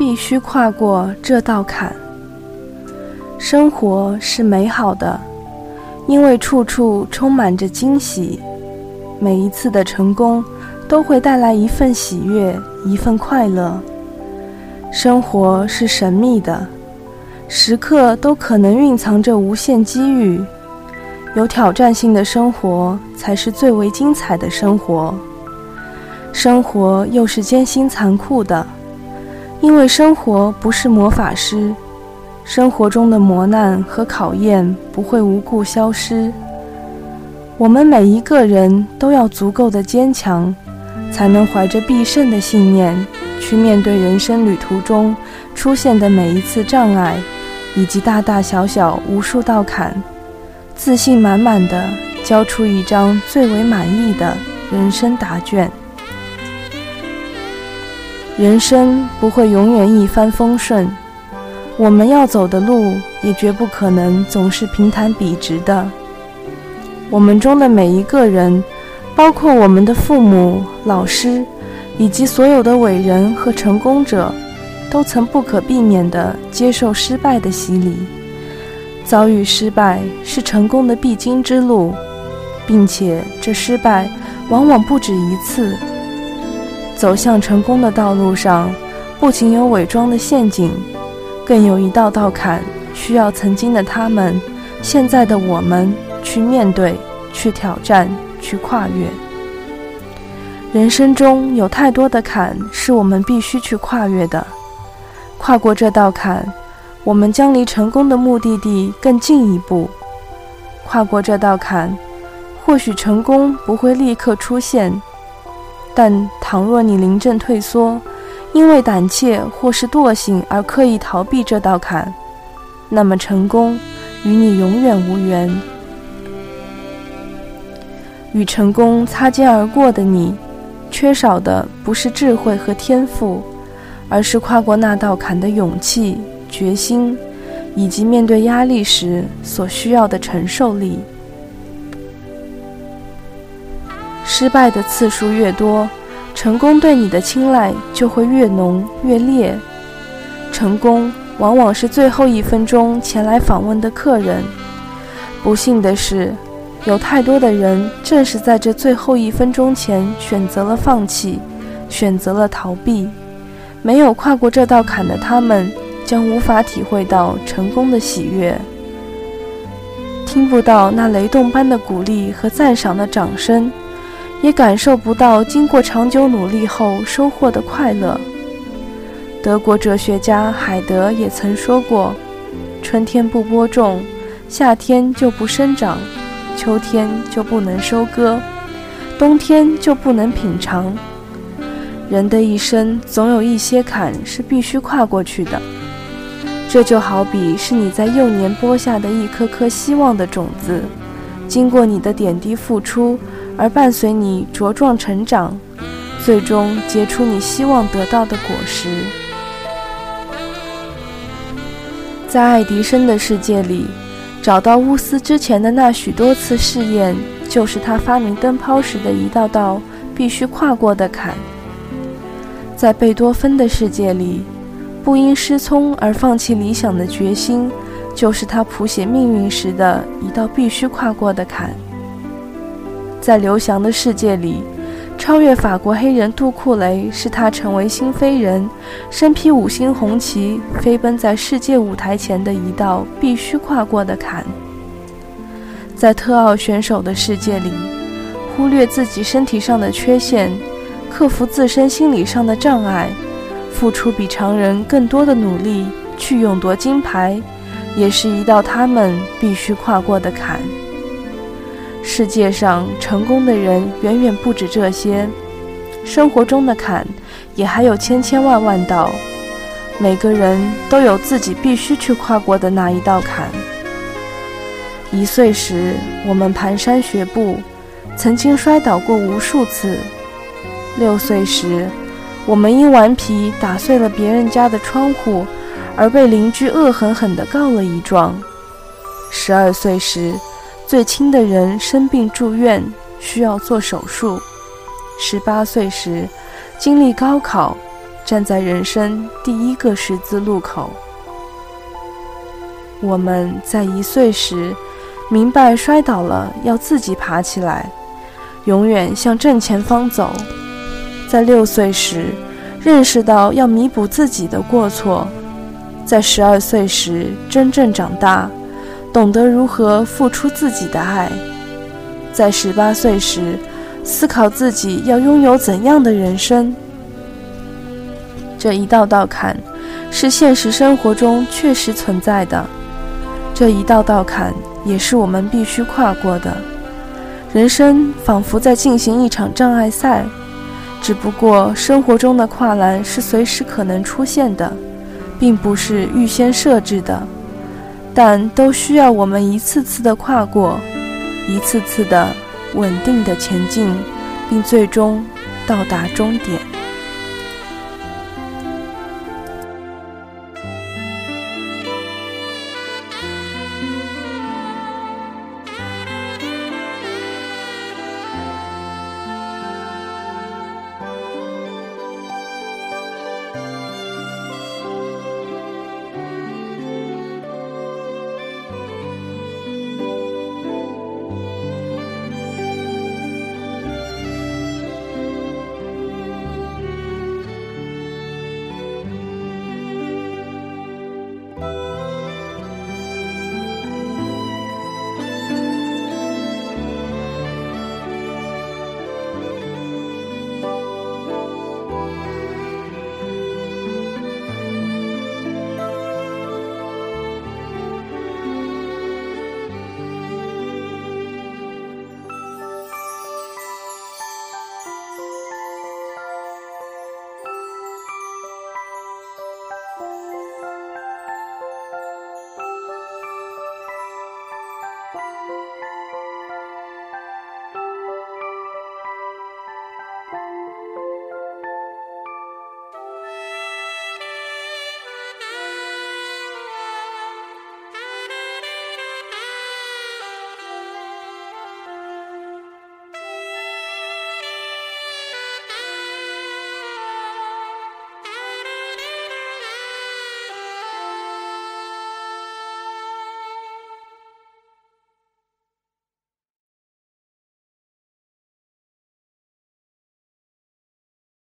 必须跨过这道坎。生活是美好的，因为处处充满着惊喜。每一次的成功都会带来一份喜悦，一份快乐。生活是神秘的，时刻都可能蕴藏着无限机遇。有挑战性的生活才是最为精彩的生活。生活又是艰辛残酷的，因为生活不是魔法师。生活中的磨难和考验不会无故消失。我们每一个人都要足够的坚强，才能怀着必胜的信念去面对人生旅途中出现的每一次障碍，以及大大小小无数道坎，自信满满的交出一张最为满意的人生答卷。人生不会永远一帆风顺。我们要走的路也绝不可能总是平坦笔直的。我们中的每一个人，包括我们的父母、老师，以及所有的伟人和成功者，都曾不可避免地接受失败的洗礼。遭遇失败是成功的必经之路，并且这失败往往不止一次。走向成功的道路上，不仅有伪装的陷阱。更有一道道坎，需要曾经的他们，现在的我们去面对、去挑战、去跨越。人生中有太多的坎是我们必须去跨越的，跨过这道坎，我们将离成功的目的地更近一步。跨过这道坎，或许成功不会立刻出现，但倘若你临阵退缩，因为胆怯或是惰性而刻意逃避这道坎，那么成功与你永远无缘。与成功擦肩而过的你，缺少的不是智慧和天赋，而是跨过那道坎的勇气、决心，以及面对压力时所需要的承受力。失败的次数越多。成功对你的青睐就会越浓越烈。成功往往是最后一分钟前来访问的客人。不幸的是，有太多的人正是在这最后一分钟前选择了放弃，选择了逃避。没有跨过这道坎的他们，将无法体会到成功的喜悦，听不到那雷动般的鼓励和赞赏的掌声。也感受不到经过长久努力后收获的快乐。德国哲学家海德也曾说过：“春天不播种，夏天就不生长，秋天就不能收割，冬天就不能品尝。人的一生总有一些坎是必须跨过去的。这就好比是你在幼年播下的一颗颗希望的种子，经过你的点滴付出。”而伴随你茁壮成长，最终结出你希望得到的果实。在爱迪生的世界里，找到钨丝之前的那许多次试验，就是他发明灯泡时的一道道必须跨过的坎。在贝多芬的世界里，不因失聪而放弃理想的决心，就是他谱写命运时的一道必须跨过的坎。在刘翔的世界里，超越法国黑人杜库雷是他成为新飞人，身披五星红旗飞奔在世界舞台前的一道必须跨过的坎。在特奥选手的世界里，忽略自己身体上的缺陷，克服自身心理上的障碍，付出比常人更多的努力去勇夺金牌，也是一道他们必须跨过的坎。世界上成功的人远远不止这些，生活中的坎也还有千千万万道。每个人都有自己必须去跨过的那一道坎。一岁时，我们蹒跚学步，曾经摔倒过无数次；六岁时，我们因顽皮打碎了别人家的窗户，而被邻居恶狠狠地告了一状；十二岁时，最亲的人生病住院，需要做手术。十八岁时，经历高考，站在人生第一个十字路口。我们在一岁时明白摔倒了要自己爬起来，永远向正前方走；在六岁时认识到要弥补自己的过错；在十二岁时真正长大，懂得如何付出自己的爱；在十八岁时思考自己要拥有怎样的人生。这一道道坎，是现实生活中确实存在的。这一道道坎也是我们必须跨过的。人生仿佛在进行一场障碍赛，只不过生活中的跨栏是随时可能出现的，并不是预先设置的，但都需要我们一次次的跨过，一次次的稳定的前进，并最终到达终点。